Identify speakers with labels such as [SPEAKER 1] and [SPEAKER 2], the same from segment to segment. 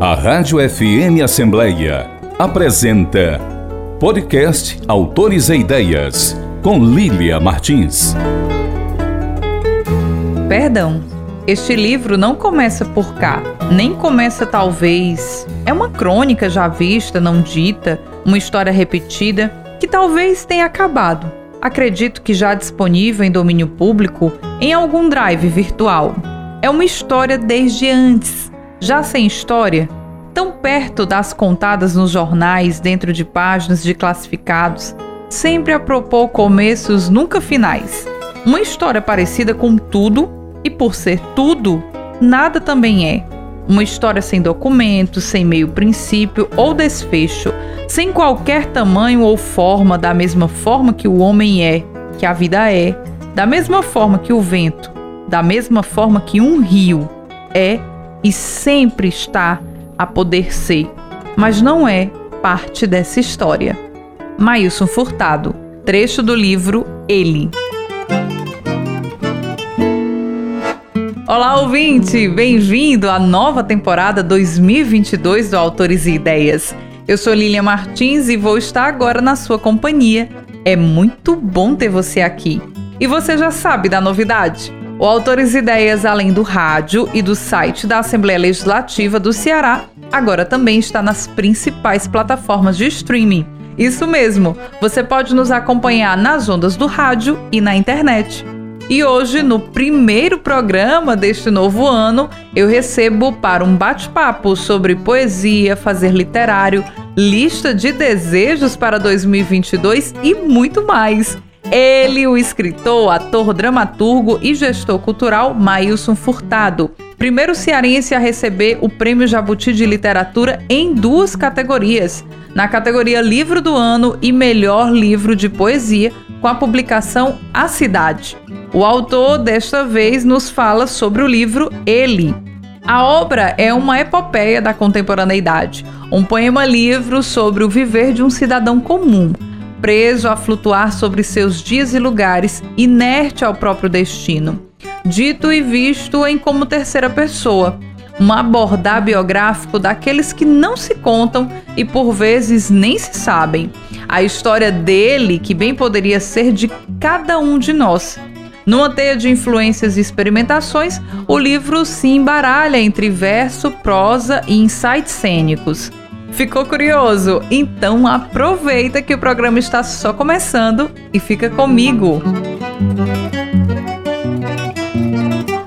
[SPEAKER 1] A Rádio FM Assembleia apresenta Podcast Autores e Ideias, com Lília Martins.
[SPEAKER 2] Perdão, este livro não começa por cá, nem começa talvez. É uma crônica já vista, não dita, uma história repetida que talvez tenha acabado. Acredito que já disponível em domínio público em algum drive virtual. É uma história desde antes. Já sem história, tão perto das contadas nos jornais, dentro de páginas de classificados, sempre a propor começos nunca finais. Uma história parecida com tudo, e por ser tudo, nada também é. Uma história sem documentos, sem meio princípio ou desfecho, sem qualquer tamanho ou forma, da mesma forma que o homem é, que a vida é, da mesma forma que o vento, da mesma forma que um rio é e sempre está a poder ser, mas não é parte dessa história. Maílson Furtado, trecho do livro Ele. Olá, ouvinte! Bem-vindo à nova temporada 2022 do Autores e Ideias. Eu sou Lilian Martins e vou estar agora na sua companhia. É muito bom ter você aqui. E você já sabe da novidade? O Autores Ideias, além do rádio e do site da Assembleia Legislativa do Ceará, agora também está nas principais plataformas de streaming. Isso mesmo, você pode nos acompanhar nas ondas do rádio e na internet. E hoje, no primeiro programa deste novo ano, eu recebo para um bate-papo sobre poesia, fazer literário, lista de desejos para 2022 e muito mais. Ele, o escritor, ator, dramaturgo e gestor cultural Maílson Furtado, primeiro cearense a receber o Prêmio Jabuti de Literatura em duas categorias, na categoria Livro do Ano e Melhor Livro de Poesia, com a publicação A Cidade. O autor, desta vez, nos fala sobre o livro Ele. A obra é uma epopeia da contemporaneidade, um poema-livro sobre o viver de um cidadão comum preso a flutuar sobre seus dias e lugares, inerte ao próprio destino. Dito e visto em como terceira pessoa, um abordar biográfico daqueles que não se contam e por vezes nem se sabem. A história dele, que bem poderia ser de cada um de nós. Numa teia de influências e experimentações, o livro se embaralha entre verso, prosa e insights cênicos. Ficou curioso? Então aproveita que o programa está só começando e fica comigo.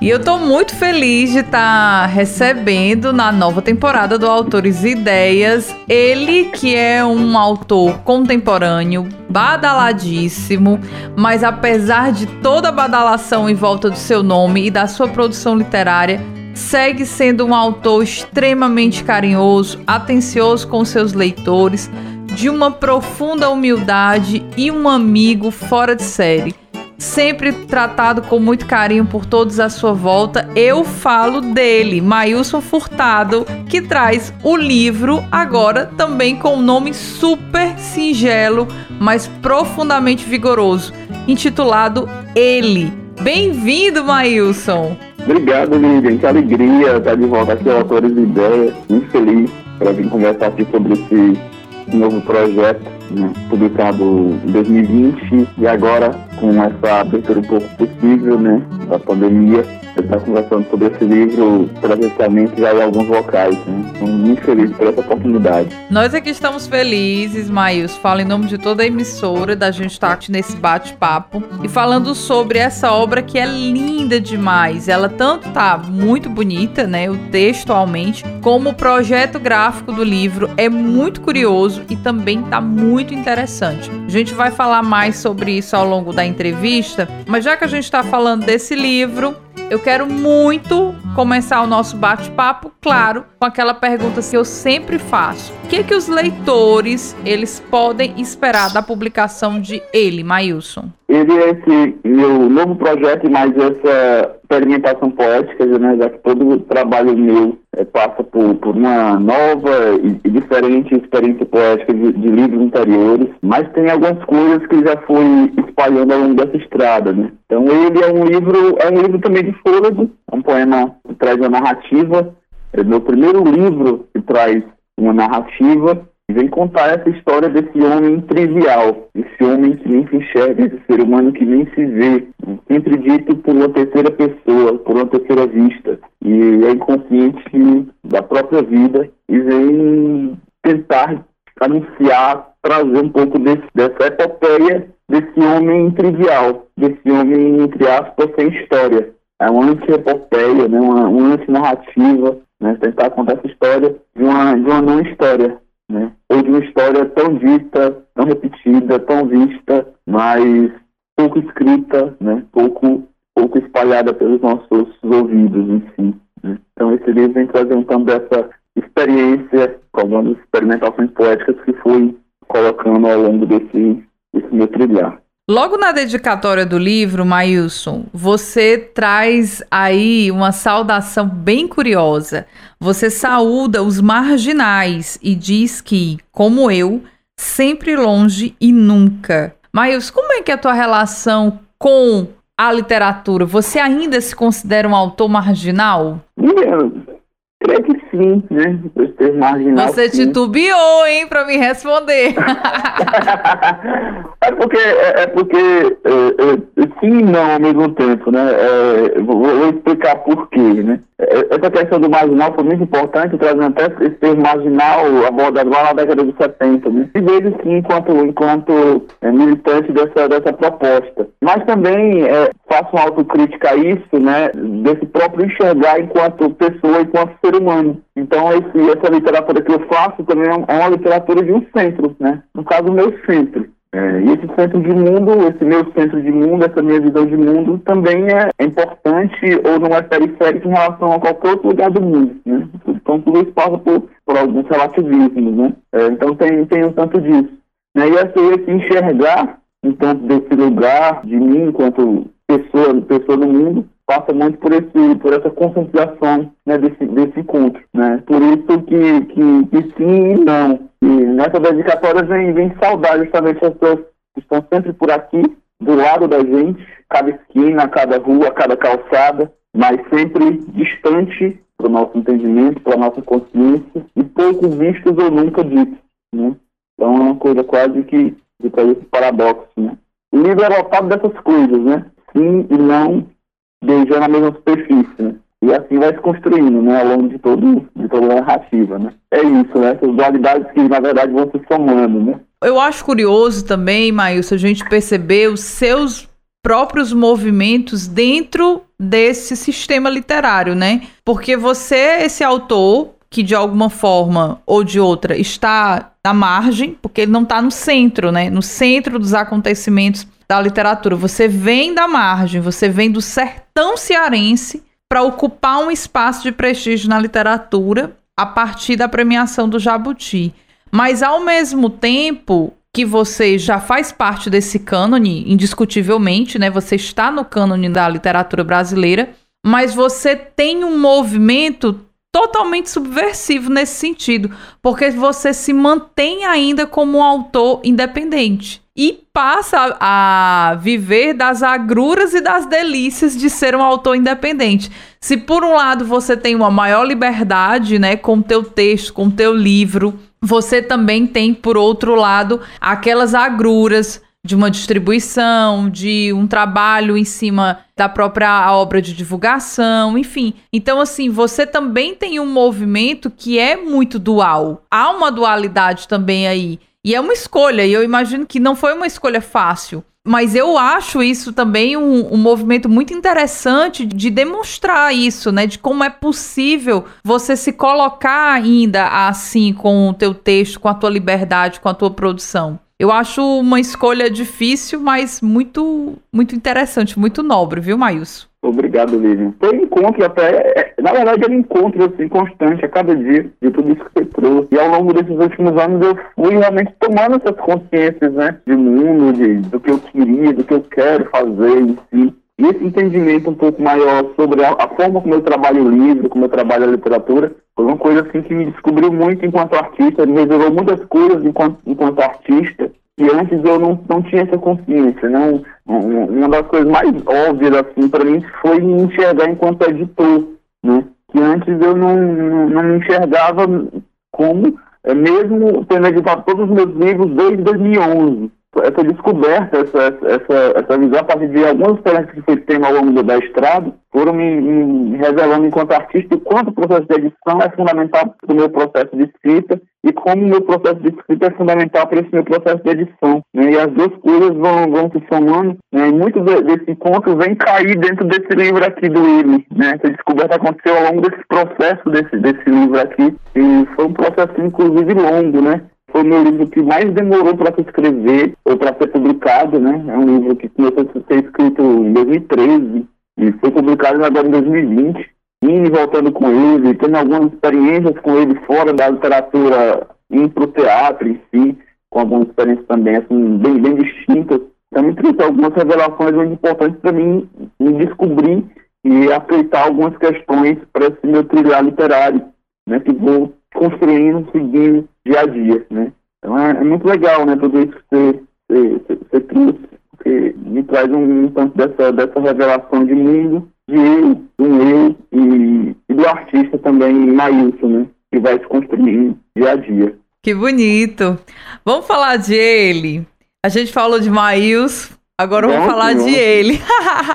[SPEAKER 2] E eu tô muito feliz de estar tá recebendo na nova temporada do Autores e Ideias ele que é um autor contemporâneo, badaladíssimo, mas apesar de toda a badalação em volta do seu nome e da sua produção literária, segue sendo um autor extremamente carinhoso, atencioso com seus leitores, de uma profunda humildade e um amigo fora de série. Sempre tratado com muito carinho por todos à sua volta, eu falo dele, Mailson Furtado, que traz o livro agora também com um nome super singelo, mas profundamente vigoroso, intitulado Ele. Bem-vindo, Mailson!
[SPEAKER 3] Obrigado, Lívia. Que alegria estar de volta aqui Autores de Ideias. Muito feliz para vir conversar aqui sobre esse novo projeto, né, publicado em 2020 e agora com essa abertura um pouco possível, né, da pandemia, estou conversando sobre esse livro presencialmente já em alguns locais. Né? Muito feliz por essa oportunidade.
[SPEAKER 2] Nós aqui estamos felizes, Maíus. Falo em nome de toda a emissora da gente estar tá nesse bate-papo e falando sobre essa obra que é linda demais. Ela tanto tá muito bonita, né, o textualmente, como o projeto gráfico do livro é muito curioso e também tá muito interessante. A gente vai falar mais sobre isso ao longo da entrevista, mas já que a gente está falando desse livro, eu quero muito começar o nosso bate-papo, claro, com aquela pergunta que eu sempre faço. Que que os leitores, eles podem esperar da publicação de ele, Mailson?
[SPEAKER 3] Ele é esse meu novo projeto e mais essa experimentação poética, né, já que todo trabalho meu é, passa por, por uma nova e, diferente experiência poética de, de, livros anteriores, mas tem algumas coisas que já fui espalhando ao longo dessa estrada, né? Então ele é um livro, é um livro também de fôlego, é um poema que traz uma narrativa É meu primeiro livro que traz uma narrativa e vem contar essa história desse homem trivial, esse homem que nem se enxerga, esse ser humano que nem se vê, sempre dito por uma terceira pessoa, por uma terceira vista, e é inconsciente da própria vida e vem tentar anunciar, trazer um pouco desse, dessa epopeia desse homem trivial, desse homem, entre aspas, sem história. É uma anti-epopeia, né? uma, uma anti-narrativa, né? tentar contar essa história de uma, de uma não história, né? ou de uma história tão dita, tão repetida, tão vista, mas pouco escrita, né? pouco, pouco espalhada pelos nossos ouvidos si. Né? Então esse livro vem trazer um tanto dessa experiência, algumas experimentações poéticas que fui colocando ao longo desse, desse meu trilhar.
[SPEAKER 2] Logo na dedicatória do livro, Mailson, você traz aí uma saudação bem curiosa. Você saúda os marginais e diz que, como eu, sempre longe e nunca. Mailson, como é que é a tua relação com a literatura? Você ainda se considera um autor marginal?
[SPEAKER 3] Meu, creio que sim, né? Ter marginal.
[SPEAKER 2] Você
[SPEAKER 3] sim.
[SPEAKER 2] titubeou, hein, para me responder.
[SPEAKER 3] é porque, é, é porque é, é, sim e não ao mesmo tempo, né? É, vou, vou, explicar por quê, né? É, essa questão do marginal foi muito importante, trazendo até esse termo marginal abordado lá na década de 70, né? E vejo sim enquanto, enquanto é, militante dessa, dessa proposta. Mas também faço uma autocrítica a isso, né? Desse próprio enxergar enquanto pessoa, enquanto ser humano. Então, esse, essa literatura que eu faço também é uma literatura de um centro, né? No caso, o meu centro. É, e esse centro de mundo, esse meu centro de mundo, essa minha visão de mundo também é importante ou não é periférico em relação a qualquer outro lugar do mundo, né? Então tudo isso passa por, por alguns relativismos, né? É, então tem, tem um tanto disso. Né? E esse, esse enxergar um tanto desse lugar de mim enquanto pessoa, pessoa do mundo, passa muito por esse por essa concentração né, desse, desse encontro. Né? Por isso que, que, que sim e não. E nessa dedicatória vem, vem saudar justamente as pessoas que estão sempre por aqui, do lado da gente, cada esquina, cada rua, cada calçada, mas sempre distante para o nosso entendimento, para a nossa consciência, e pouco vistos ou nunca ditos. Né? Então é uma coisa quase que de esse paradoxo. Né? O livro é dessas coisas, né? Sim e não, beijando a mesma superfície, né? E assim vai se construindo, né, ao longo de, todo, de toda a narrativa, né? É isso, né? Essas dualidades que, na verdade, vão se somando, né?
[SPEAKER 2] Eu acho curioso também, Maílson, a gente perceber os seus próprios movimentos dentro desse sistema literário, né? Porque você esse autor que de alguma forma ou de outra está na margem, porque ele não está no centro, né? No centro dos acontecimentos da literatura. Você vem da margem, você vem do sertão cearense para ocupar um espaço de prestígio na literatura a partir da premiação do Jabuti. Mas ao mesmo tempo que você já faz parte desse cânone, indiscutivelmente, né? Você está no cânone da literatura brasileira, mas você tem um movimento totalmente subversivo nesse sentido, porque você se mantém ainda como um autor independente e passa a viver das agruras e das delícias de ser um autor independente. Se por um lado você tem uma maior liberdade, né, com teu texto, com teu livro, você também tem por outro lado aquelas agruras de uma distribuição, de um trabalho em cima da própria obra de divulgação, enfim. Então, assim, você também tem um movimento que é muito dual. Há uma dualidade também aí. E é uma escolha, e eu imagino que não foi uma escolha fácil. Mas eu acho isso também um, um, movimento muito interessante de demonstrar isso, né? De como é possível você se colocar ainda assim com o teu texto, com a tua liberdade, com a tua produção. Eu acho uma escolha difícil, mas muito, muito interessante, muito nobre, viu, Maílson?
[SPEAKER 3] Obrigado, Lívia. Foi encontro até, na verdade era encontro assim, constante a cada dia de tudo isso que você trouxe. E ao longo desses últimos anos eu fui realmente tomando essas consciências, né, de mundo, de, do que eu queria, do que eu quero fazer em si. E esse entendimento um pouco maior sobre a, a forma como eu trabalho o livro, como eu trabalho a literatura, foi uma coisa assim que me descobriu muito enquanto artista, me revelou muitas coisas enquanto, enquanto artista, e antes eu não, não tinha essa consciência. Não, uma das coisas mais óbvias assim para mim foi me enxergar enquanto editor, né? que antes eu não, não, não me enxergava como, é, mesmo tendo editado todos os meus livros desde 2011 essa descoberta, essa, essa, essa visão a partir de algumas experiências que fui tendo ao longo da estrada, foram me, me revelando enquanto artista o quanto o processo de edição é fundamental para o meu processo de escrita e como o meu processo de escrita é fundamental para esse meu processo de edição. Né? E as duas coisas vão, vão se somando, né? e muito desse encontro vem cair dentro desse livro aqui do Willi. Né? Essa descoberta aconteceu ao longo desse processo desse, desse livro aqui, e foi um processo, inclusive, longo, né? Foi o meu livro que mais demorou para se escrever ou para ser publicado, né? É um livro que começou a ser escrito em 2013 e foi publicado agora em 2020. Indo e voltando com ele, tendo algumas experiências com ele fora da literatura, indo para o teatro em si, com algumas experiências também assim, bem, bem distintas. Também trouxe algumas revelações muito importantes para mim me descobrir e aceitar algumas questões para esse meu trilhar literário, né? Que vou construindo, seguindo dia a dia, né? Então é, é muito legal, né, tudo isso que você, trouxe, porque me traz um, um tanto dessa, dessa revelação de mundo, de eu, do eu e, e do artista também, Maílson, né? Que vai se construindo dia a dia.
[SPEAKER 2] Que bonito! Vamos falar de ele. A gente falou de Maílson, Agora vamos falar de ele.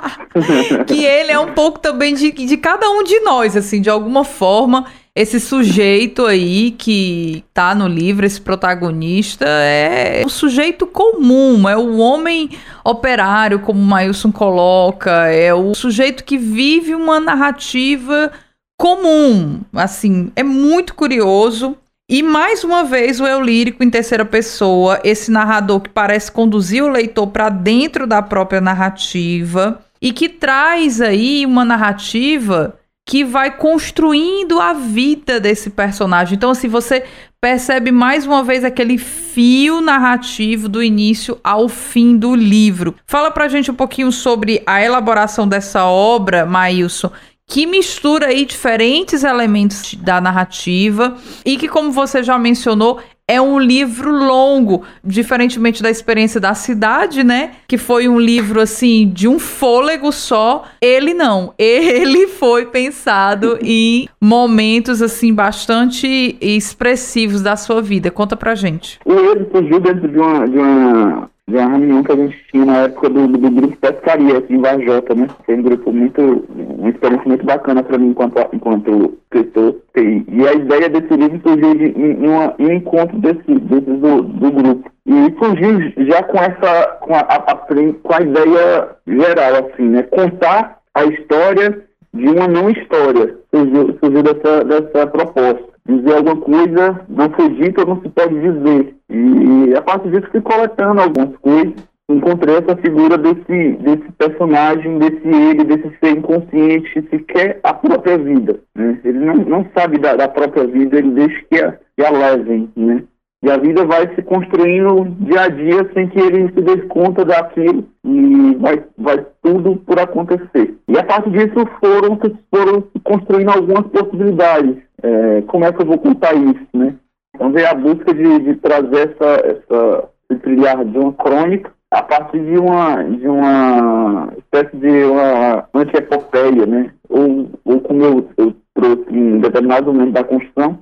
[SPEAKER 2] que ele é um pouco também de, de cada um de nós, assim, de alguma forma esse sujeito aí que tá no livro, esse protagonista, é um sujeito comum, é o homem operário, como o Mailson coloca, é o sujeito que vive uma narrativa comum. Assim, é muito curioso. E mais uma vez o eu lírico em terceira pessoa, esse narrador que parece conduzir o leitor para dentro da própria narrativa e que traz aí uma narrativa que vai construindo a vida desse personagem. Então, assim, você percebe mais uma vez aquele fio narrativo do início ao fim do livro. Fala pra gente um pouquinho sobre a elaboração dessa obra, Maílson, que mistura aí diferentes elementos da narrativa e que, como você já mencionou, é um livro longo, diferentemente da experiência da cidade, né? Que foi um livro assim de um fôlego só. Ele não, ele foi pensado em momentos assim bastante expressivos da sua vida. Conta pra gente.
[SPEAKER 3] O ele surgiu dentro de uma, de uma de uma reunião que a gente tinha na época do, do, grupo Pescaria, aqui em Vajota, né? Foi um grupo muito, uma experiência muito bacana para mim enquanto, enquanto escritor. E, e, a ideia desse livro surgiu de, em, uma, em um encontro desse, desse do, do grupo. E surgiu já com essa, com a, a, com a ideia geral, assim, né? Contar a história de uma não história. Surgiu, surgiu dessa, dessa proposta dizer alguma coisa não foi dita ou não se pode dizer. E a partir disso fui coletando algumas coisas. Encontrei essa figura desse, desse personagem, desse ele, desse ser inconsciente que quer a própria vida. Né? Ele não, não sabe da, da própria vida, ele deixa que a, que a levem. Né? E a vida vai se construindo dia a dia sem que ele se dê conta daquilo e vai, vai tudo por acontecer. E a partir disso foram, foram se construindo algumas possibilidades. É, como é que eu vou contar isso, né? Então veio a busca de, de trazer essa, essa, esse trilhar de uma crônica a partir de uma, de uma espécie de uma antiepopeia, né? Ou, ou como eu, eu trouxe em determinado momento da construção,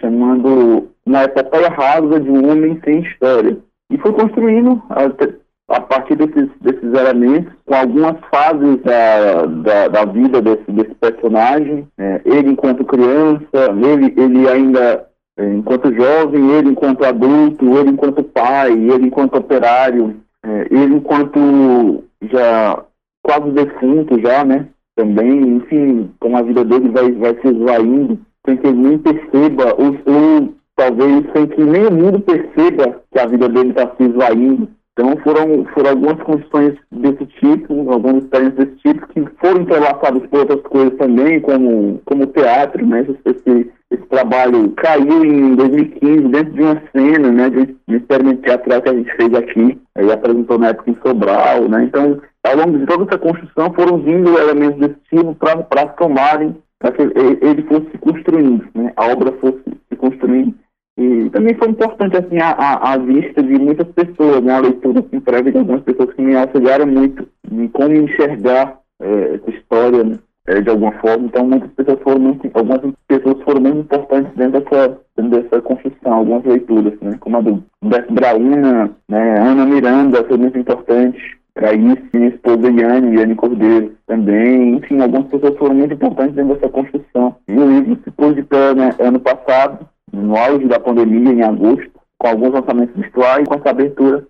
[SPEAKER 3] chamando uma epopeia rasa de um homem sem história. E foi construindo a partir desses, desses elementos, com algumas fases da, da, da vida desse, desse personagem, é, ele enquanto criança, ele, ele ainda é, enquanto jovem, ele enquanto adulto, ele enquanto pai, ele enquanto operário, é, ele enquanto já quase defunto já, né? Também, enfim, como a vida dele vai, vai se esvaindo, sem que ele nem perceba, ou, ou talvez sem que nem o mundo perceba que a vida dele está se esvaindo. Então foram, foram algumas condições desse tipo, algumas experiências desse tipo, que foram entrelaçadas por outras coisas também, como, como teatro, né? Esse, esse trabalho caiu em 2015 dentro de uma cena, né? De, de experimento teatral que a gente fez aqui, aí apresentou na época em Sobral, né? Então, ao longo de toda essa construção foram vindo elementos desse tipo para tomarem, para que ele fosse se construindo, né? A obra fosse se construindo e também foi importante, assim, a, a, a vista de muitas pessoas, né? A leitura, assim, prévia de algumas pessoas que me auxiliaram muito em como enxergar é, essa história, né? é, de alguma forma. Então, muitas pessoas foram muito, algumas pessoas foram muito importantes dentro dessa, dentro dessa construção, algumas leituras, né? Como a do Beto Brauna, né? Ana Miranda foi muito importante. Raíssa, minha esposa Yane, Yane Cordeiro também, enfim, algumas pessoas foram muito importantes dentro dessa construção. E o livro pôs de pé né, ano passado, no auge da pandemia, em agosto, com alguns lançamentos virtuais e com essa abertura,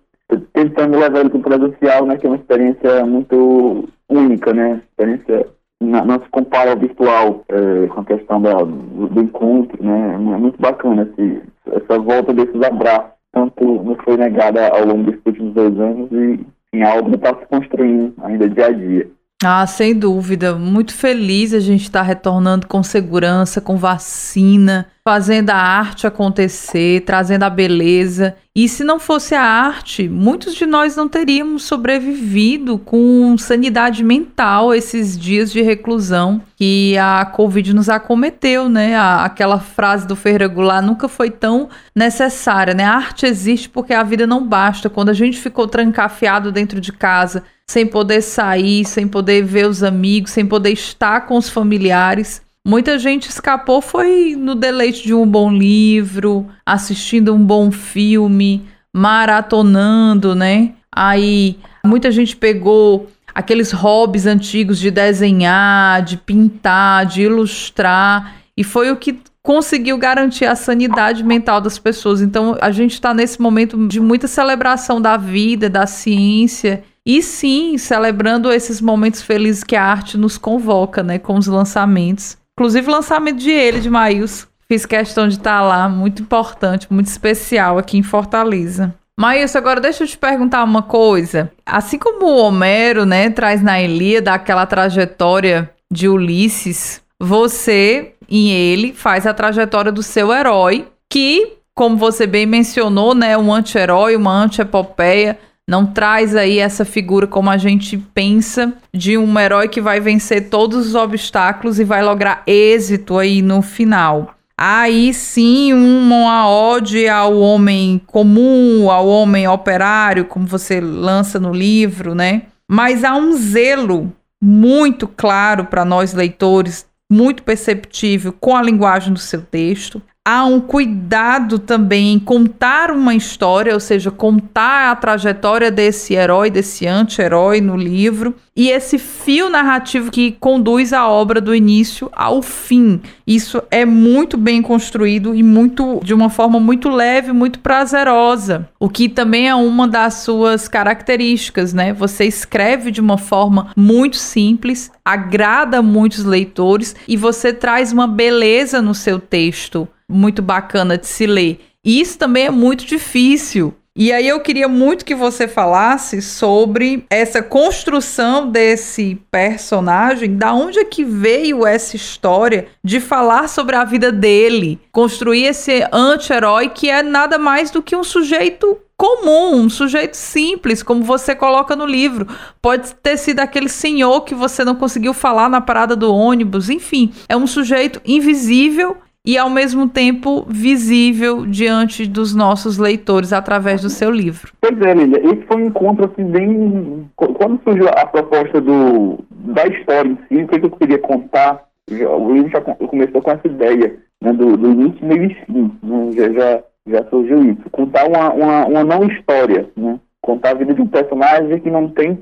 [SPEAKER 3] tentando levar ele para o presencial, né, que é uma experiência muito única, né, experiência não se compara ao virtual é, com a questão da, do, do, encontro, né? É muito bacana esse, essa volta desses abraços. Tanto não foi negada ao longo desses últimos dois anos e em algo está se construindo ainda dia a dia.
[SPEAKER 2] Ah, sem dúvida. Muito feliz a gente estar tá retornando com segurança, com vacina, fazendo a arte acontecer, trazendo a beleza. E se não fosse a arte, muitos de nós não teríamos sobrevivido com sanidade mental esses dias de reclusão que a Covid nos acometeu, né? aquela frase do Ferreira nunca foi tão necessária, né? A arte existe porque a vida não basta. Quando a gente ficou trancafiado dentro de casa, sem poder sair, sem poder ver os amigos, sem poder estar com os familiares. Muita gente escapou foi no deleite de um bom livro, assistindo um bom filme, maratonando, né? Aí muita gente pegou aqueles hobbies antigos de desenhar, de pintar, de ilustrar, e foi o que conseguiu garantir a sanidade mental das pessoas. Então a gente está nesse momento de muita celebração da vida, da ciência e sim, celebrando esses momentos felizes que a arte nos convoca, né? Com os lançamentos. Inclusive o lançamento de ele, de Maíus. Fiz questão de estar lá, muito importante, muito especial aqui em Fortaleza. Maíus, agora deixa eu te perguntar uma coisa. Assim como o Homero, né, traz na Ilíada aquela trajetória de Ulisses, você, em ele, faz a trajetória do seu herói, que, como você bem mencionou, né, um anti-herói, uma anti-epopeia, não traz aí essa figura como a gente pensa de um herói que vai vencer todos os obstáculos e vai lograr êxito aí no final. Aí sim, uma ode ao homem comum, ao homem operário, como você lança no livro, né? Mas há um zelo muito claro para nós leitores, muito perceptível com a linguagem do seu texto há um cuidado também em contar uma história, ou seja, contar a trajetória desse herói, desse anti-herói no livro, e esse fio narrativo que conduz a obra do início ao fim. Isso é muito bem construído e muito de uma forma muito leve, muito prazerosa, o que também é uma das suas características, né? Você escreve de uma forma muito simples, agrada muitos leitores e você traz uma beleza no seu texto muito bacana de se ler. E isso também é muito difícil. E aí eu queria muito que você falasse sobre essa construção desse personagem, da onde é que veio essa história de falar sobre a vida dele, construir esse anti-herói que é nada mais do que um sujeito comum, um sujeito simples, como você coloca no livro. Pode ter sido aquele senhor que você não conseguiu falar na parada do ônibus, enfim, é um sujeito invisível e ao mesmo tempo visível diante dos nossos leitores através do seu livro.
[SPEAKER 3] Pois é, Lília, esse foi um encontro assim bem. Quando surgiu a proposta do, da história em si, o que eu queria contar, o livro já começou com essa ideia né, do, do início, meio e fim, né, já, já, já, surgiu isso. Contar uma, uma, uma não história, né? contar a vida de um personagem que não tem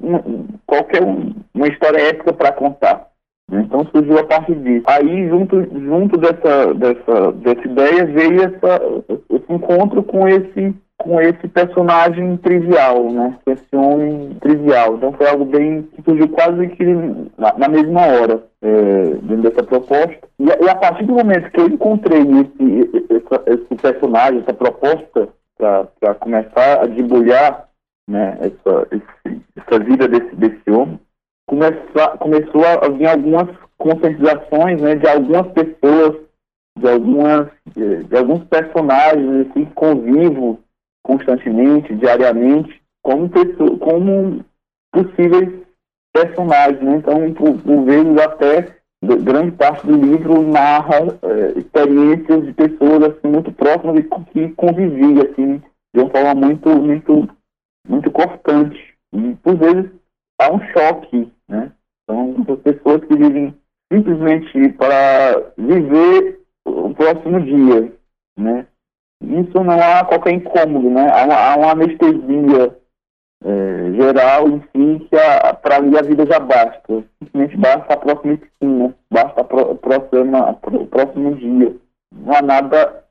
[SPEAKER 3] qualquer uma história épica para contar. Então surgiu a partir disso. Aí, junto, junto dessa, dessa, dessa ideia, veio essa, esse encontro com esse, com esse personagem trivial, né? Com esse homem trivial. Então foi algo bem que surgiu quase que na, na mesma hora, é, dentro dessa proposta. E, e, a partir do momento que eu encontrei esse, esse, esse personagem, essa proposta, para começar a debulhar né, essa, esse, essa vida desse, desse homem, começou, começou a vir algumas conscientizações né, de algumas pessoas, de, algumas, de, de alguns personagens assim, que convivo constantemente, diariamente, como, pessoa, como possíveis personagens. Né? Então, por, por vezes, até grande parte do livro narra é, experiências de pessoas assim, muito próximas e que conviviam assim, de uma forma muito, muito, muito cortante. E, por vezes, há um choque, né? São pessoas que vivem simplesmente para viver o próximo dia, né? Isso não há qualquer incômodo, né? Há uma, há uma anestesia é, geral em si que para mim a vida já basta. Simplesmente basta a próxima esquina, basta o próximo dia. Não há nada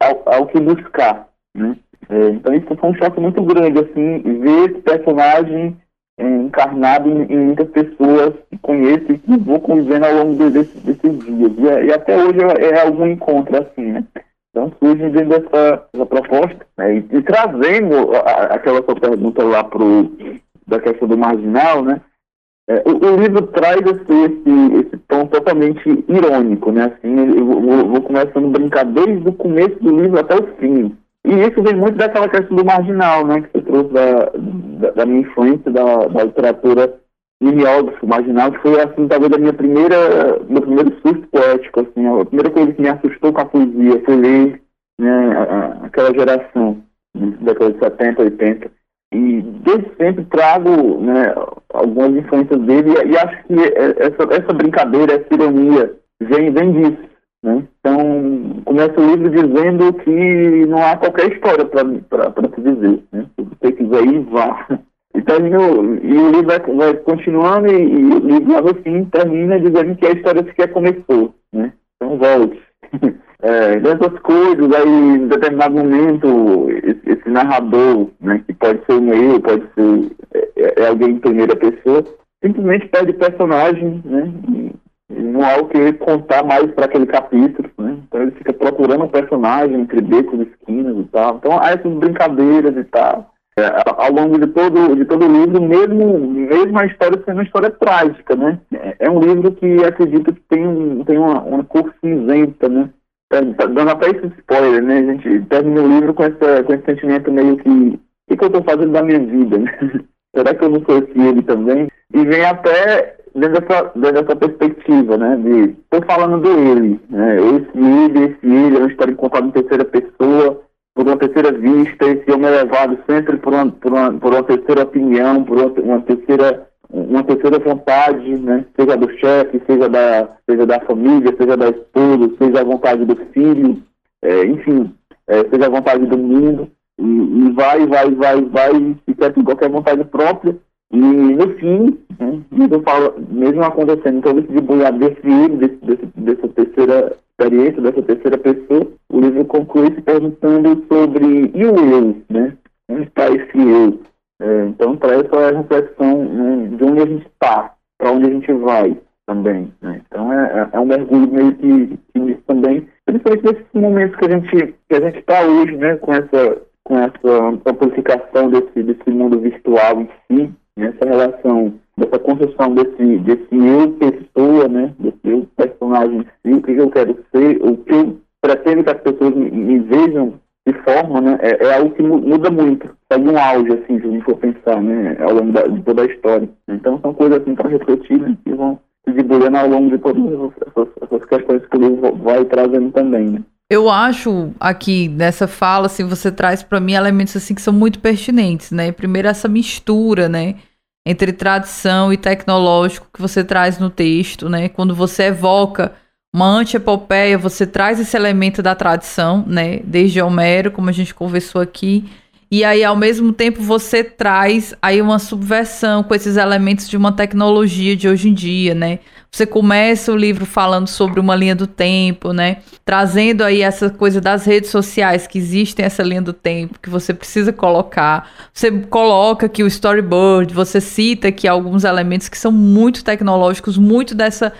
[SPEAKER 3] ao, ao que buscar, né? É, então isso foi um choque muito grande, assim, ver esse personagem é, encarnado em, em, muitas pessoas que conheço e que vou convivendo ao longo desse, desses dias. E, e, até hoje é, é algum encontro assim, né? Então surge dentro dessa, dessa proposta né? e, e, trazendo a, aquela sua pergunta lá pro, da questão do marginal, né? É, o, o, livro traz esse, esse, tom totalmente irônico, né? Assim, eu vou começando a brincar desde o começo do livro até o fim. E isso vem muito daquela questão do marginal, né, que você trouxe da, da, da minha influência da, da literatura mimeógrafo, marginal, que foi, assim, talvez a minha primeira, meu primeiro susto poético, assim, a primeira coisa que me assustou com a poesia foi ler, né, aquela geração, né, década de 70, 80. E desde sempre trago, né, algumas influências dele e, e acho que essa, essa brincadeira, essa ironia vem, vem disso, né? Então, começa o livro dizendo que não há qualquer história para se dizer. Né? Se você quiser ir, vá. E, termina, e o livro vai, vai continuando e, e, o livro, no fim, termina dizendo que a história sequer começou. Né? Então, volte. É, dessas coisas, aí, em determinado momento, esse, esse narrador, né, que pode ser um eu, pode ser é, é alguém em primeira pessoa, simplesmente perde personagem, né, não há o que contar mais para aquele capítulo, né? Então ele fica procurando um personagem entre becos esquinas e tal. Então há essas brincadeiras e tal. É, ao longo de todo, de todo o livro, mesmo, mesmo a história sendo uma história trágica, né? É, é um livro que acredito que tem, um, tem uma, uma cor cinzenta, né? Tá, tá dando até esse spoiler, né? A gente termina o livro com, essa, com esse sentimento meio que o que, que eu estou fazendo da minha vida, né? Será que eu não esse ele também? E vem até dentro dessa, dentro dessa perspectiva, né? De estou falando dele, né? Esse ele, esse ele, é uma história contada em terceira pessoa, por uma terceira vista, esse homem é levado sempre por uma, por uma, por uma terceira opinião, por uma, uma terceira uma terceira vontade, né? Seja do chefe, seja da, seja da família, seja da esposa, seja a vontade do filho, é, enfim, é, seja a vontade do mundo, e, e vai, vai, vai, vai, se quer ter qualquer vontade própria, e no fim, né, mesmo, falo, mesmo acontecendo todo esse debulhar desse livro, desse, desse, dessa terceira experiência, dessa terceira pessoa, o livro conclui se perguntando sobre e o eu, né? Onde está esse eu? É, então traz essa reflexão né, de onde a gente está, para onde a gente vai também. Né? Então é, é, é um mergulho meio que, que também, principalmente nesses momentos que a gente que a gente está hoje, né, com essa com essa amplificação desse, desse mundo virtual em si, essa relação dessa construção desse, desse eu pessoa, né, desse eu personagem em si, o que eu quero ser, o que eu pretendo que as pessoas me, me vejam de forma, né, é, é, algo que muda muito, segue um auge, assim, se a gente for pensar, né, ao longo da, de toda a história. Então são coisas assim para refletir, né, que vão se debulhando ao longo de todas essas, essas questões que o livro vai trazendo também, né.
[SPEAKER 2] Eu acho aqui nessa fala, assim, você traz para mim elementos assim que são muito pertinentes, né? Primeiro essa mistura, né, entre tradição e tecnológico que você traz no texto, né? Quando você evoca uma anti-epopeia, você traz esse elemento da tradição, né? Desde Homero, como a gente conversou aqui, e aí ao mesmo tempo você traz aí uma subversão com esses elementos de uma tecnologia de hoje em dia, né? Você começa o livro falando sobre uma linha do tempo, né? Trazendo aí essa coisa das redes sociais que existem essa linha do tempo que você precisa colocar. Você coloca aqui o storyboard, você cita aqui alguns elementos que são muito tecnológicos, muito dessa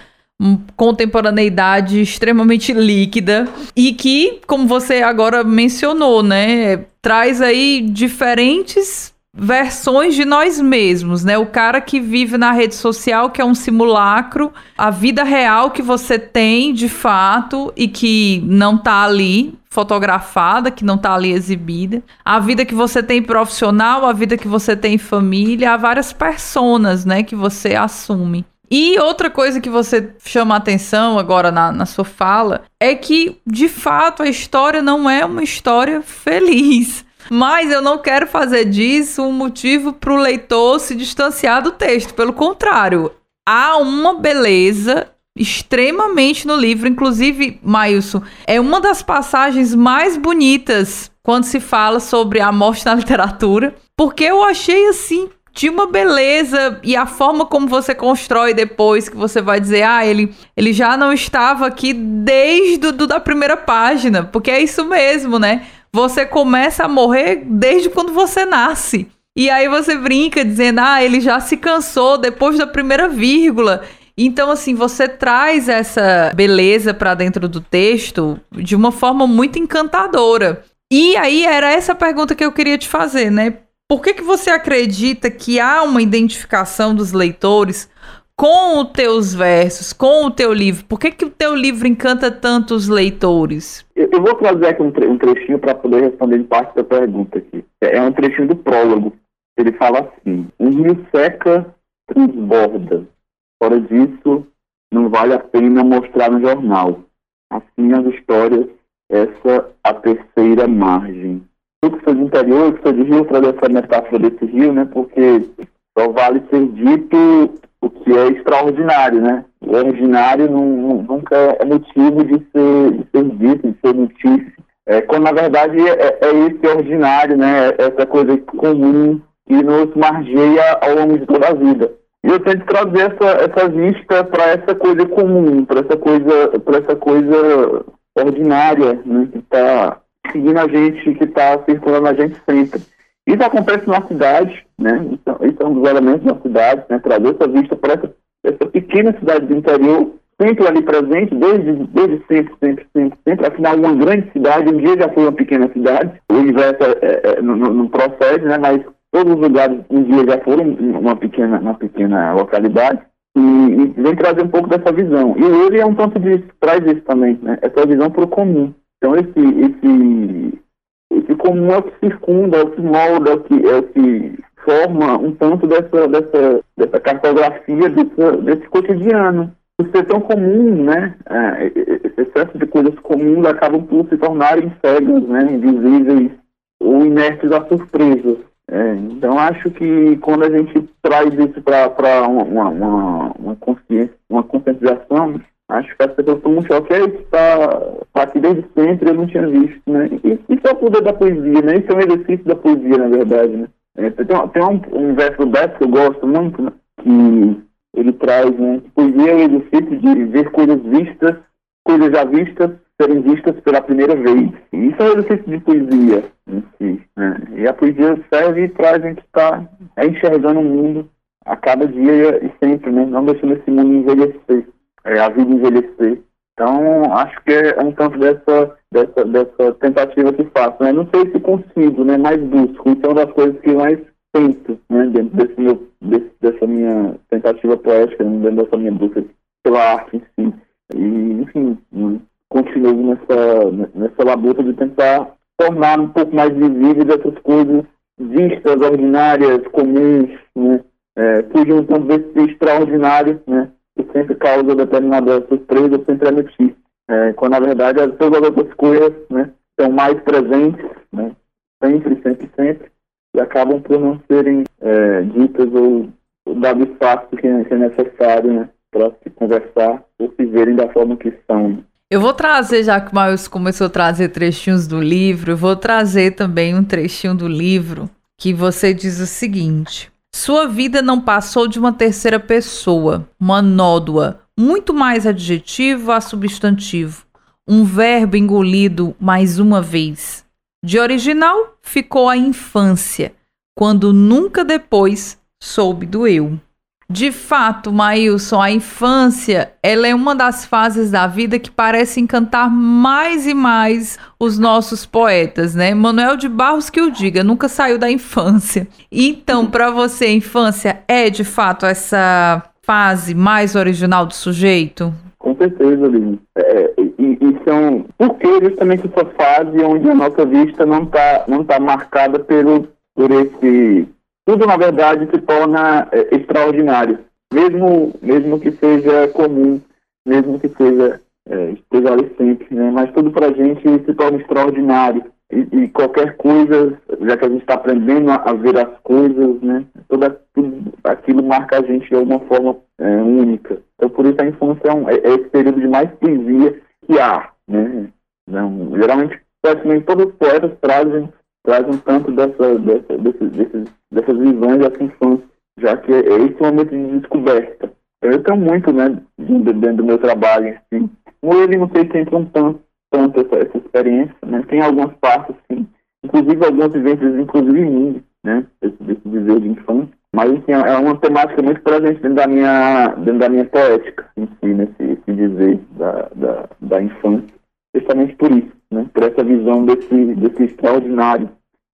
[SPEAKER 2] contemporaneidade extremamente líquida e que, como você agora mencionou, né, traz aí diferentes versões de nós mesmos, né? O cara que vive na rede social, que é um simulacro, a vida real que você tem de fato e que não tá ali fotografada, que não tá ali exibida, a vida que você tem profissional, a vida que você tem família, há várias personas, né, que você assume. E outra coisa que você chama atenção agora na, na sua fala é que, de fato, a história não é uma história feliz. Mas eu não quero fazer disso um motivo para o leitor se distanciar do texto. Pelo contrário, há uma beleza extremamente no livro. Inclusive, Mailson, é uma das passagens mais bonitas quando se fala sobre a morte na literatura, porque eu achei assim de uma beleza e a forma como você constrói depois que você vai dizer, ah, ele, ele já não estava aqui desde do, da primeira página, porque é isso mesmo, né? Você começa a morrer desde quando você nasce. E aí você brinca dizendo, ah, ele já se cansou depois da primeira vírgula. Então, assim, você traz essa beleza para dentro do texto de uma forma muito encantadora. E aí era essa pergunta que eu queria te fazer, né? Por que, que você acredita que há uma identificação dos leitores com os teus versos, com o teu livro? Por que, que o teu livro encanta tanto os leitores?
[SPEAKER 3] Eu, vou trazer aqui um, tre um trechinho para poder responder parte da pergunta aqui. É, é um trechinho do prólogo. Ele fala assim: Um rio seca, transborda. Fora disso, não vale a pena mostrar no jornal. Assim as histórias, essa a terceira margem eu que sou de interior, que sou de Rio, trazer essa metáfora desse rio, né? Porque só vale ser dito o que é extraordinário, né? O ordinário não, nunca é motivo de ser, de ser dito, de ser notícia. É, quando na verdade é, é esse ordinário, né? Essa coisa comum que nos margeia ao longo de toda a vida. E eu tento trazer essa, essa vista para essa coisa comum, para essa coisa, para essa coisa ordinária, né? Que está seguindo a gente, que está circulando a gente sempre. Isso acontece na cidade, né? Então, isso é um dos elementos da cidade, né? Trazer essa vista para essa, essa pequena cidade do interior, sempre ali presente, desde, desde sempre, sempre, sempre, sempre. Afinal, uma grande cidade, um dia já foi uma pequena cidade, o inverso é, é, é não, não procede, né? Mas todos os lugares um dia já foram uma pequena, uma pequena localidade. E, e vem trazer um pouco dessa visão. E ele é um tanto de traz isso também, né? Essa visão para o comum. Então esse, esse, esse comum é o que circunda, é o que molda, é o que, é o que forma um tanto dessa, dessa, dessa cartografia desse, desse cotidiano. Por ser tão comum, né, é, esse excesso de coisas comuns acabam por se tornarem cegas, né, invisíveis ou inertes a surpresas. É, então acho que quando a gente traz isso para uma, uma, uma consciência, uma conscientização, Acho que as pessoas estão muito choque. É isso, está tá aqui desde sempre, eu não tinha visto, né? E, isso é o poder da poesia, né? Isso é um exercício da poesia, na verdade, né? É, tem tem um, um verso do Beto que eu gosto muito, né? Que ele traz, né? Que poesia é o exercício de ver coisas vistas, coisas já vistas, serem vistas pela primeira vez. E isso é um exercício de poesia em si, né? E a poesia serve para a gente estar tá enxergando o mundo a cada dia e sempre, né? Não deixando esse mundo envelhecer é, a vida envelhecer. Então, acho que é um tanto dessa, dessa, dessa tentativa que faço. Né? Não sei se consigo, né? mas busco. Então, das coisas que mais tento né? dentro desse meu, desse, dessa minha tentativa poética, né? dentro dessa minha busca pela arte em si. E, enfim, continuo nessa, nessa labuta de tentar tornar um pouco mais visível essas coisas vistas, ordinárias, comuns, né? É, fugir um tanto desse extraordinário, né? Que sempre causa determinada surpresa, sempre é notícia. É, quando na verdade as todas as outras coisas né, são mais presentes, né, sempre, sempre, sempre, e acabam por não serem é, ditas ou, ou dado espaço que que é necessário né, para se conversar ou se verem da forma que são.
[SPEAKER 2] Eu vou trazer, já que o Miles começou a trazer trechinhos do livro, eu vou trazer também um trechinho do livro que você diz o seguinte: sua vida não passou de uma terceira pessoa, uma nódoa, muito mais adjetivo a substantivo, um verbo engolido mais uma vez. De original ficou a infância, quando nunca depois soube do eu. De fato, Maílson, a infância ela é uma das fases da vida que parece encantar mais e mais os nossos poetas, né? Manuel de Barros que o diga, nunca saiu da infância. Então, para você, a infância é de fato essa fase mais original do sujeito?
[SPEAKER 3] Com certeza, Lili. É, e, e são porque justamente essa fase onde a nossa vista não está não tá marcada pelo, por esse tudo na verdade se torna é, extraordinário, mesmo mesmo que seja comum, mesmo que seja é, esteja ali sempre, né? Mas tudo para a gente se torna extraordinário e, e, qualquer coisa, já que a gente está aprendendo a, a, ver as coisas, né? Toda tudo aquilo marca a gente de alguma forma é, única. Então, por isso a infância é, um, é, é esse período de mais poesia que há, né? Não, geralmente, praticamente todos os poetas trazem, trazem tanto dessa, dessa, desses, dessas visões dessa infância, já que é esse momento de descoberta. Eu tenho muito, né, dentro do meu trabalho, assim. Com ele não sei se entram tanto, tanto essa, essa experiência, né? Tem algumas partes, sim, inclusive algumas vivências, inclusive em mim, né, esse, dizer de infância. Mas, enfim, é uma temática muito presente dentro da minha, dentro da minha poética, em si, nesse esse dizer da, da, da infância. Justamente por isso, né? Por essa visão desse, desse extraordinário.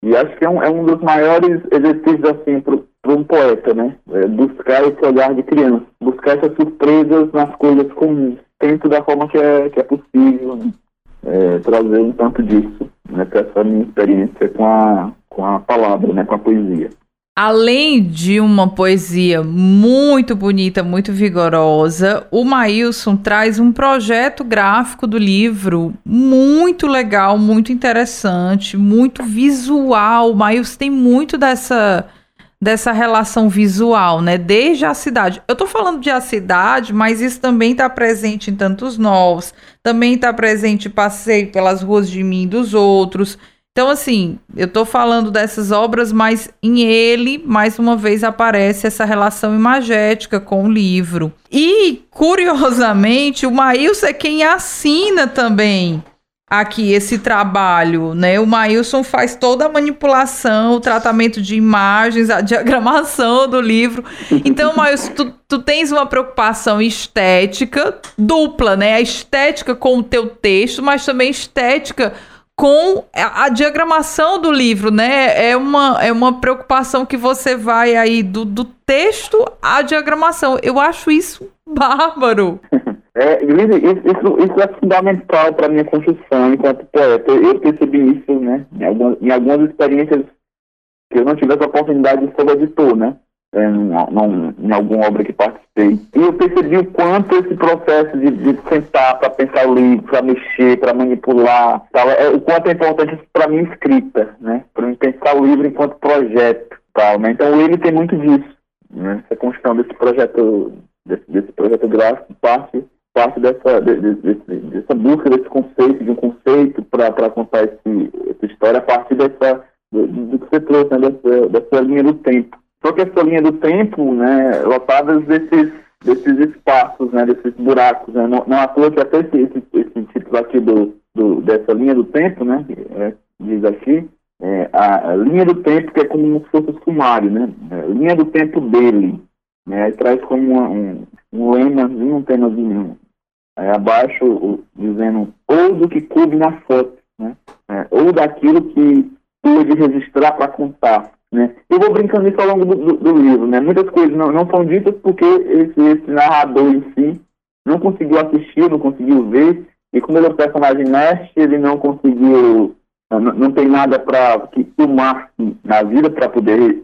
[SPEAKER 3] E acho que é um, é um dos maiores exercícios, assim, para um poeta, né? É buscar esse olhar de criança, buscar essas surpresas nas coisas comuns, dentro da forma que é, que é possível, né? é, trazer um tanto disso, né? Para essa minha experiência com a, com a palavra, né? Com a poesia
[SPEAKER 2] além de uma poesia muito bonita, muito vigorosa, o Maílson traz um projeto gráfico do livro muito legal, muito interessante, muito visual. O Maílson tem muito dessa dessa relação visual, né? Desde a cidade. Eu tô falando de a cidade, mas isso também está presente em tantos novos. Também está presente passeio pelas ruas de mim e dos outros. Então, assim, eu estou falando dessas obras, mas em ele, mais uma vez, aparece essa relação imagética com o livro. E, curiosamente, o Maílson é quem assina também aqui esse trabalho, né? O Maílson faz toda a manipulação, o tratamento de imagens, a diagramação do livro. Então, Maílson, tu, tu tens uma preocupação estética dupla, né? A estética com o teu texto, mas também estética com a, a, diagramação do livro, né? É uma, é uma preocupação que você vai aí do, do texto à diagramação. Eu acho isso bárbaro.
[SPEAKER 3] É, isso, isso é fundamental para a minha construção enquanto poeta. Eu percebi isso, né? Em algumas, em algumas experiências que eu não tive essa oportunidade de ser editor, né? É, em alguma obra que participei. E eu percebi o quanto esse processo de, de sentar para pensar o livro, para mexer, para manipular, tal, é, o quanto é importante para mim escrita, né? Para mim pensar o livro enquanto projeto, tal, né? Então ele tem muito disso, né? Essa construção desse projeto, desse, desse projeto gráfico parte parte dessa, de, de, de, dessa busca desse conceito, de um conceito para contar esse, essa história a partir dessa, do, do que você trouxe, né, dessa, dessa linha do tempo. Só que essa linha do tempo, né, lotadas desses, desses espaços, né, desses buracos, né, não, não à toa que até esse, esse, esse título aqui do, do, dessa linha do tempo, né, é, diz aqui, é, a, a, linha do tempo que é como se fosse sumário, né, é, linha do tempo dele, né, traz como uma, um, um lemazinho, um temazinho aí abaixo, o, dizendo ou do que coube na foto, né, é, ou daquilo que pude registrar para contar, né? Eu vou brincando isso ao longo do, do, do livro. Né? Muitas coisas não, não são ditas porque esse, esse, narrador em si não conseguiu assistir, não conseguiu ver, e como ele é um personagem mestre, ele não conseguiu, não, não tem nada para que filmar na vida para poder,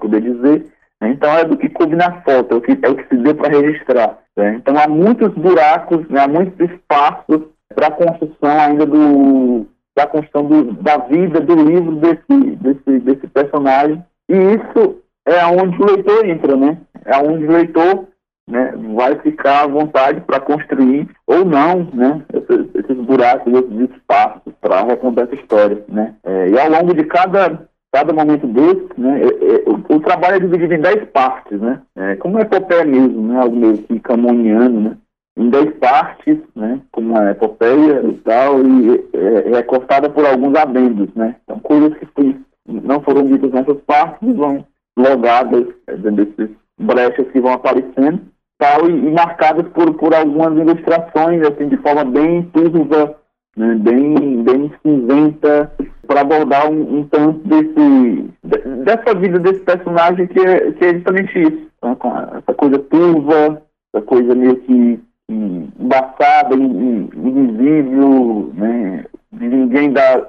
[SPEAKER 3] poder dizer. Né? Então é do que coube na foto, é o que, é o que se deu para registrar. Né? Então há muitos buracos, né? há muitos espaços para a construção ainda do, da construção do, da vida, do livro desse, desse, desse personagem. E isso é onde o leitor entra, né? É onde o leitor né, vai ficar à vontade para construir ou não, né? Esses, esses buracos, esses espaços para recontar essa história, né? É, e ao longo de cada cada momento desse, né, é, é, o, o, trabalho é dividido em dez partes, né? É, como é epopeia mesmo, né? Algo meio que né? Em dez partes, né, como a epopeia e tal, e é, é cortada por alguns adendos, né? Então, coisas que não foram ditas nessas partes vão logadas é, desses brechas que vão aparecendo, tal, e, e, marcadas por, por algumas ilustrações, assim, de forma bem turva, né, bem, bem cinzenta, para abordar um, um, tanto desse, dessa vida desse personagem que é, que é justamente isso, né, essa coisa turva, essa coisa meio que embaçada, invisível, né? ninguém dá,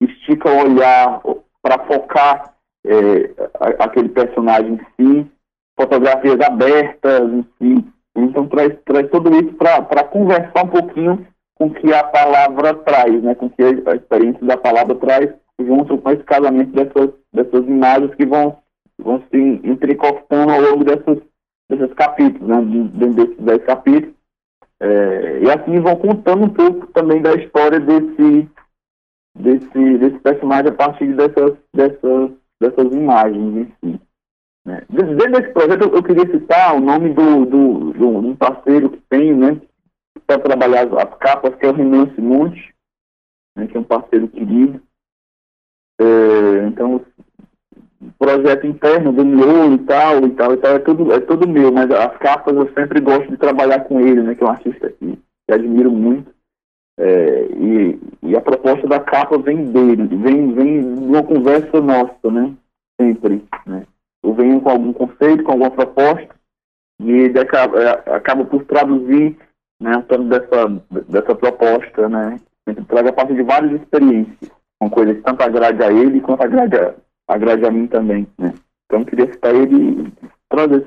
[SPEAKER 3] estica o olhar para focar é, aquele personagem em si, fotografias abertas em si. Então traz, traz tudo isso para conversar um pouquinho com o que a palavra traz, né? com o que a experiência da palavra traz, junto com esse casamento dessas, dessas imagens que vão, vão se entrecortando ao longo dessas desses capítulos, né, dentro desses dez capítulos. É, e assim vão contando um pouco também da história desse, desse, desse personagem a partir dessas, dessas, dessas imagens em si. Né. Dentro desse projeto eu, queria citar o nome do, do, do, um parceiro que tenho, né, para trabalhar as, as, capas, que é o Renan Simonte, né, que é um parceiro querido. É, então, projeto interno do meu e tal, e tal, e tal, é tudo, é tudo meu, mas as capas eu sempre gosto de trabalhar com ele, né, que é um artista que, que admiro muito. É, e, e, a proposta da capa vem dele, vem, vem de uma conversa nossa, né? Sempre, né? Eu venho com algum conceito, com alguma proposta, e ele acaba, é, acaba por traduzir, né, tanto dessa, dessa proposta, né? Ele traz a partir de várias experiências, com coisas que tanto agrade a ele quanto agrade a, agrade a mim também, né? Então, queria citar ele trazer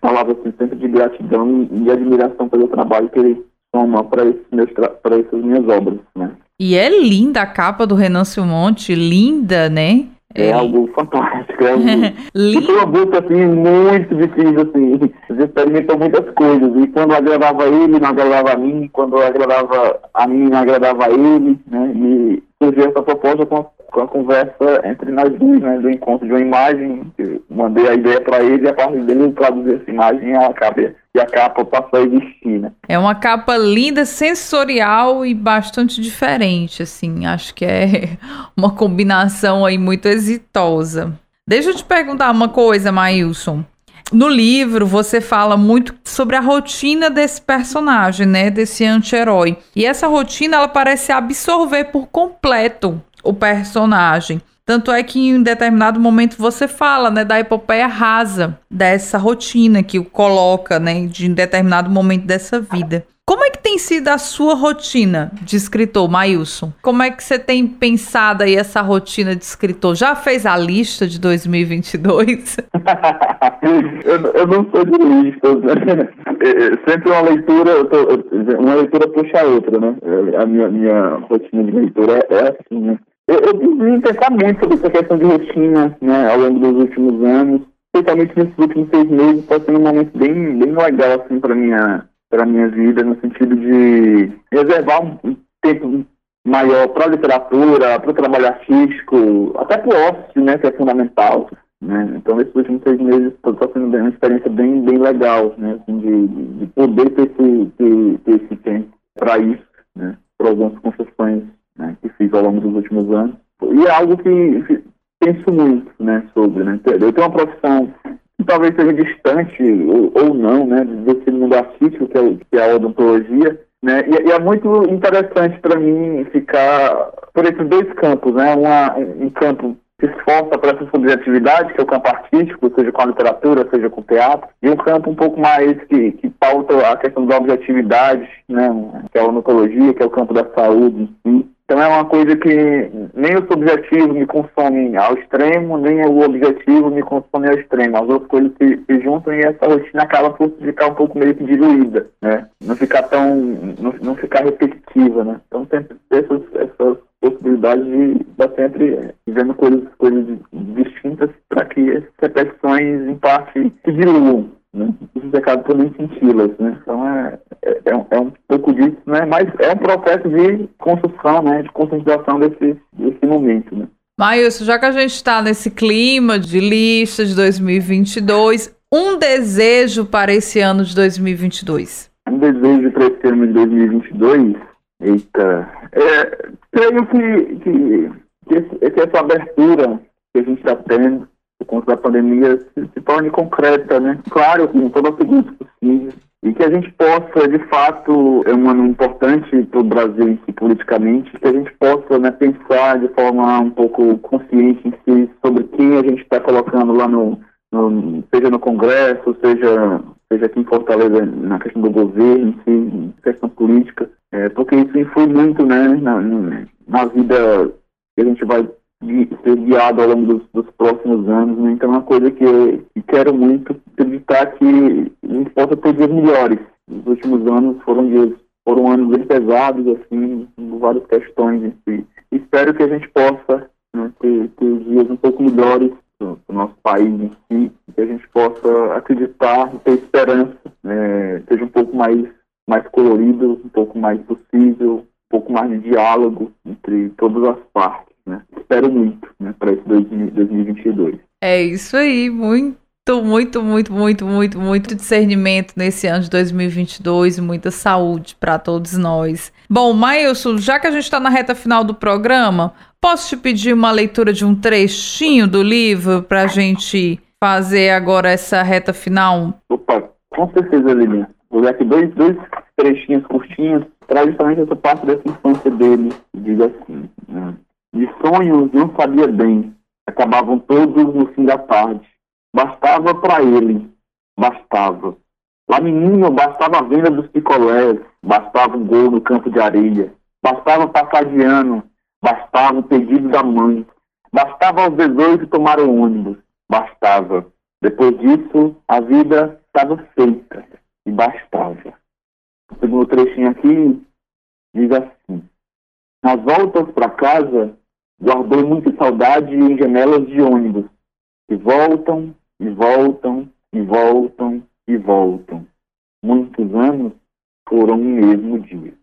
[SPEAKER 3] palavras assim, sempre de gratidão e admiração pelo trabalho que ele toma para essas minhas obras, né?
[SPEAKER 2] E é linda a capa do Renan Silmonte, linda, né?
[SPEAKER 3] É, é algo fantástico, é algo... Foi uma busca, assim, muito difícil, assim. Você experimentou muitas coisas, e quando agradava ele, não agradava a mim, quando agradava a mim, não agradava a ele, né? E surgiu essa proposta com com a conversa entre nós dois, né, do encontro de uma imagem, eu mandei a ideia para ele e a partir dele ele traduziu essa imagem a capa, e a capa passou a existir, né.
[SPEAKER 2] É uma capa linda, sensorial e bastante diferente, assim, acho que é uma combinação aí muito exitosa. Deixa eu te perguntar uma coisa, Maílson. No livro, você fala muito sobre a rotina desse personagem, né? Desse anti-herói. E essa rotina, ela parece absorver por completo o personagem. Tanto é que em determinado momento você fala, né, da epopeia rasa, dessa rotina que o coloca, né, de em determinado momento dessa vida. Como é que tem sido a sua rotina de escritor, Mailson? Como é que você tem pensado aí essa rotina de escritor? Já fez a lista de 2022?
[SPEAKER 3] eu, eu, não sou de listas, né? É, é, sempre uma leitura, tô, uma leitura puxa a outra, né? A minha, minha rotina de leitura é, é assim, né? Eu, eu vim pensar muito sobre essa questão de rotina, né, ao longo dos últimos anos, especialmente nesses últimos seis meses, está sendo um momento bem, bem legal, assim, para minha para minha vida, no sentido de reservar um tempo maior para a literatura, para o trabalho artístico, até para o ócio, né, que é fundamental. Né? Então, nesses últimos seis meses está sendo uma experiência bem, bem legal, né, assim, de, de poder ter esse, ter, ter esse tempo para isso, né, para algumas concessões né, que fiz ao longo dos últimos anos. E é algo que penso muito né, sobre. Né? Eu tenho uma profissão talvez seja distante ou, ou não né, desse mundo artístico, que é, que é a odontologia. Né? E, e é muito interessante para mim ficar por esses dois campos, né? Uma, um campo se esforça para essa subjetividade, que é o campo artístico, seja com a literatura, seja com o teatro, e um campo um pouco mais que, que pauta a questão da objetividade, né, que é a odontologia, que é o campo da saúde em si. Então é uma coisa que nem o subjetivo me consome ao extremo, nem o objetivo me consome ao extremo. As outras coisas se, se juntam e essa rotina acaba por ficar um pouco meio que diluída, né? Não ficar tão, não, não ficar repetitiva, né? Então sempre essas, essas possibilidades de estar sempre vendo coisas, coisas distintas para que essas repetições em parte se diluam né? Isso acaba por nem senti-las, né? Então é, é, é, um, é, um pouco disso, né? Mas é um processo de construção, né? De conscientização desse, desse momento, né?
[SPEAKER 2] Maílson, já que a gente está nesse clima de lista de 2022, um desejo para esse ano de 2022?
[SPEAKER 3] Um desejo para esse ano de 2022? Eita, é, creio que, que, que, que essa abertura que a gente está tendo por conta da pandemia se, se torne concreta, né? Claro, com toda a segurança possível. E que a gente possa, de fato, é um ano importante para o Brasil politicamente, que a gente possa né, pensar de forma um pouco consciente si sobre quem a gente está colocando lá no, no, seja no Congresso, seja, seja aqui em Fortaleza na questão do governo, em si, questão política, é, porque isso influi muito né, na, na vida que a gente vai ser guiado ao longo dos, dos próximos anos. Né? Então é uma coisa que eu quero muito acreditar que a gente possa ter dias melhores. Os últimos anos foram dias foram anos bem pesados, assim, várias questões si. Espero que a gente possa né, ter, ter dias um pouco melhores o nosso país em si, que a gente possa acreditar, ter esperança, é, seja um pouco mais, mais colorido, um pouco mais possível, um pouco mais de diálogo entre todas as partes. Né? Espero muito né, para esse 2022.
[SPEAKER 2] É isso aí, muito muito, muito, muito, muito, muito discernimento nesse ano de 2022 e muita saúde para todos nós. Bom, Mailson, já que a gente está na reta final do programa, posso te pedir uma leitura de um trechinho do livro para a gente fazer agora essa reta final?
[SPEAKER 3] Opa, com certeza, Lilian. Vou ler aqui dois, dois trechinhos curtinhos para justamente essa parte dessa infância dele. Diz assim: né? De sonhos não sabia bem, acabavam todos no fim da tarde. Bastava para ele, bastava. Lá menino, bastava a venda dos picolés, bastava um gol no campo de areia, bastava passar de ano, bastava o pedido da mãe, bastava aos 18 tomar o ônibus, bastava. Depois disso, a vida estava feita. E bastava. O segundo trechinho aqui diz assim: Nas voltas para casa, guardou muita saudade em janelas de ônibus que voltam e voltam, e voltam, e voltam. Muitos anos foram um mesmo dia.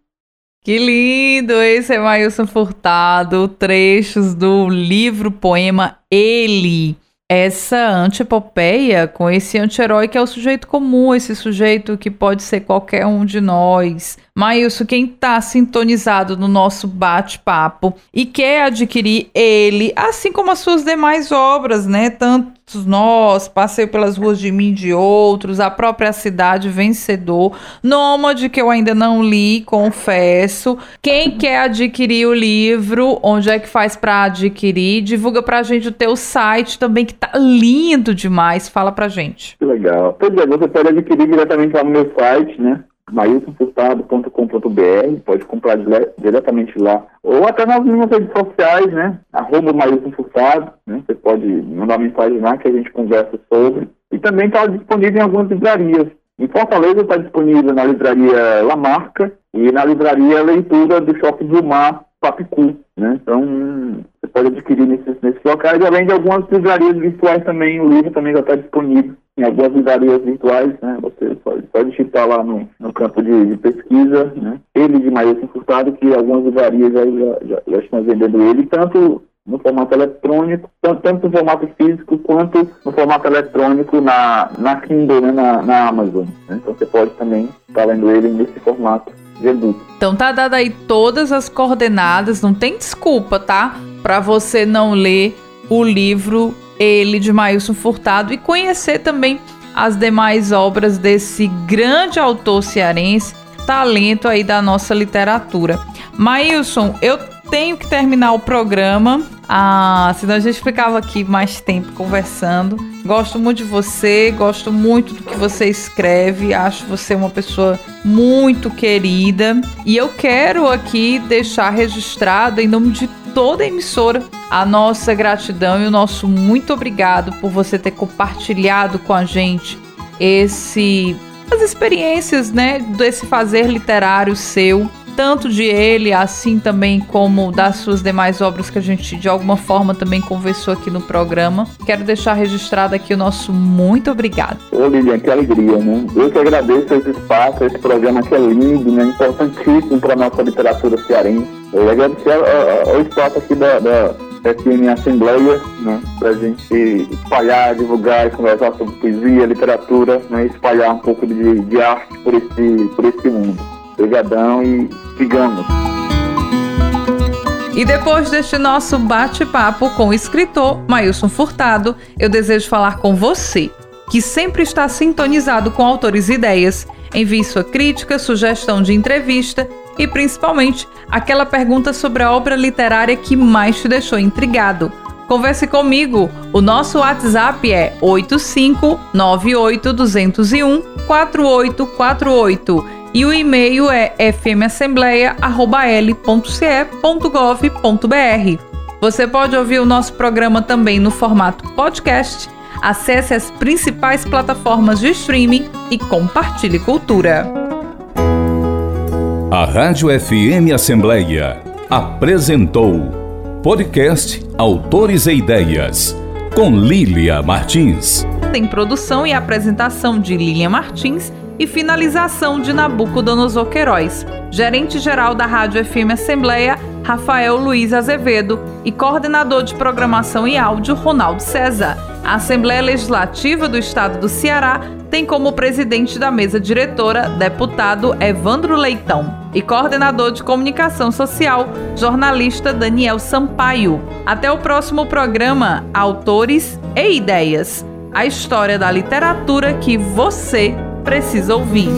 [SPEAKER 2] Que lindo! Esse é Mailson Furtado, trechos do livro poema Ele, essa antipopeia com esse anti-herói que é o sujeito comum, esse sujeito que pode ser qualquer um de nós. Maílson, quem está sintonizado no nosso bate-papo e quer adquirir ele, assim como as suas demais obras, né? Tantos nós, Passeio pelas ruas de mim e de outros, a própria cidade vencedor, Nômade, que eu ainda não li, confesso. Quem quer adquirir o livro, onde é que faz para adquirir? Divulga para a gente o teu site também, que tá lindo demais. Fala pra gente.
[SPEAKER 3] Que legal. Pois é, você pode adquirir diretamente lá no meu site, né? mailsonfurtado.com.br, pode comprar diretamente lá. Ou até nas minhas redes sociais, né? Arroba Mailson Furtado, né? Você pode mandar mensagem lá que a gente conversa sobre. E também está disponível em algumas livrarias. Em Fortaleza está disponível na livraria La Marca e na livraria Leitura do Shopping do Mar, Papicu, né? Então, você pode adquirir nesses, nesses locais, além de algumas livrarias virtuais também, o livro também já está disponível em algumas livrarias virtuais, né? Você pode, pode digitar lá no, no campo de, de, pesquisa, né? Ele de Maílson Furtado, que algumas livrarias já, já, já, estão vendendo ele, tanto no formato eletrônico, tanto, tanto no formato físico quanto no formato eletrônico na, na Kindle, né? na, na Amazon. Né? Então você pode também estar lendo ele nesse formato
[SPEAKER 2] Então tá dado aí todas as coordenadas, não tem desculpa, tá? Para você não ler o livro ele de Mailson Furtado e conhecer também as demais obras desse grande autor cearense, talento aí da nossa literatura. Mailson, eu tenho que terminar o programa, ah, senão a gente ficava aqui mais tempo conversando. Gosto muito de você, gosto muito do que você escreve, acho você uma pessoa muito querida. E eu quero aqui deixar registrado em nome de toda a emissora a nossa gratidão e o nosso muito obrigado por você ter compartilhado com a gente esse as experiências, né, desse fazer literário seu, tanto de ele, assim também como das suas demais obras que a gente de alguma forma também conversou aqui no programa. Quero deixar registrado aqui o nosso muito obrigado.
[SPEAKER 3] Ô Lilian, que alegria, né? Eu que agradeço esse espaço, esse programa que é lindo, né? Importantíssimo para a nossa literatura cearense. Eu agradecer ao, espaço aqui da, da FM Assembleia, né, para a gente espalhar, divulgar e conversar sobre poesia, literatura, né, espalhar um pouco de, de arte por esse, por esse mundo. Obrigadão e sigamos.
[SPEAKER 2] E depois deste nosso bate-papo com o escritor Mailson Furtado, eu desejo falar com você, que sempre está sintonizado com autores e ideias. Envie sua crítica, sugestão de entrevista e principalmente aquela pergunta sobre a obra literária que mais te deixou intrigado. Converse comigo. O nosso WhatsApp é 85982014848 e o e-mail é fmassembleia@l.ce.gov.br. Você pode ouvir o nosso programa também no formato podcast. Acesse as principais plataformas de streaming e compartilhe cultura.
[SPEAKER 1] A Rádio FM Assembleia apresentou podcast Autores e Ideias. com Lília Martins.
[SPEAKER 2] Tem produção e apresentação de Lília Martins e finalização de Nabucodonosor Queiroz. Gerente-geral da Rádio FM Assembleia, Rafael Luiz Azevedo e coordenador de programação e áudio, Ronaldo César. A Assembleia Legislativa do Estado do Ceará tem como presidente da mesa diretora deputado Evandro Leitão e coordenador de comunicação social, jornalista Daniel Sampaio. Até o próximo programa Autores e Ideias a história da literatura que você precisa ouvir.